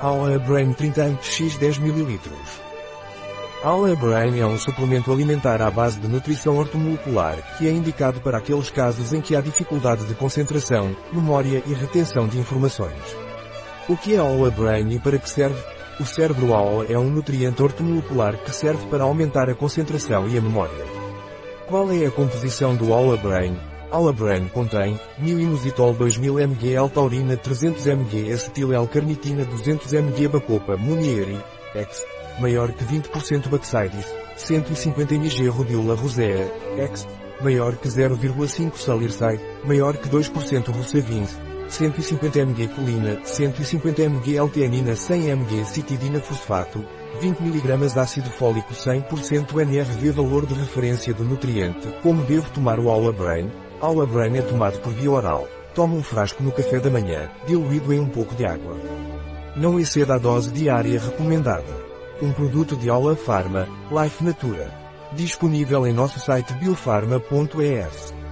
Aula Brain 30x 10 ml. Aula Brain é um suplemento alimentar à base de nutrição ortomolecular, que é indicado para aqueles casos em que há dificuldade de concentração, memória e retenção de informações. O que é Aula Brain e para que serve? O cérebro AOA é um nutriente ortomolecular que serve para aumentar a concentração e a memória. Qual é a composição do Aula Brain? Alabrain contém, 1000 inositol 2000 mg L-taurina 300 mg acetil-L-carnitina 200 mg Bacopa Munieri, X, maior que 20% Baccidis, 150 mg Rhodiola rosea, X, maior que 0,5 Salirside, maior que 2% Rossavins, 150 mg colina, 150 mg L-teanina 100 mg citidina fosfato, 20 mg ácido fólico 100% NRV Valor de referência do nutriente. Como devo tomar o Aula Brain? Aula Brain é tomado por via oral. Toma um frasco no café da manhã, diluído em um pouco de água. Não exceda a dose diária recomendada. Um produto de Aula Pharma, Life Natura. Disponível em nosso site biofarma.es.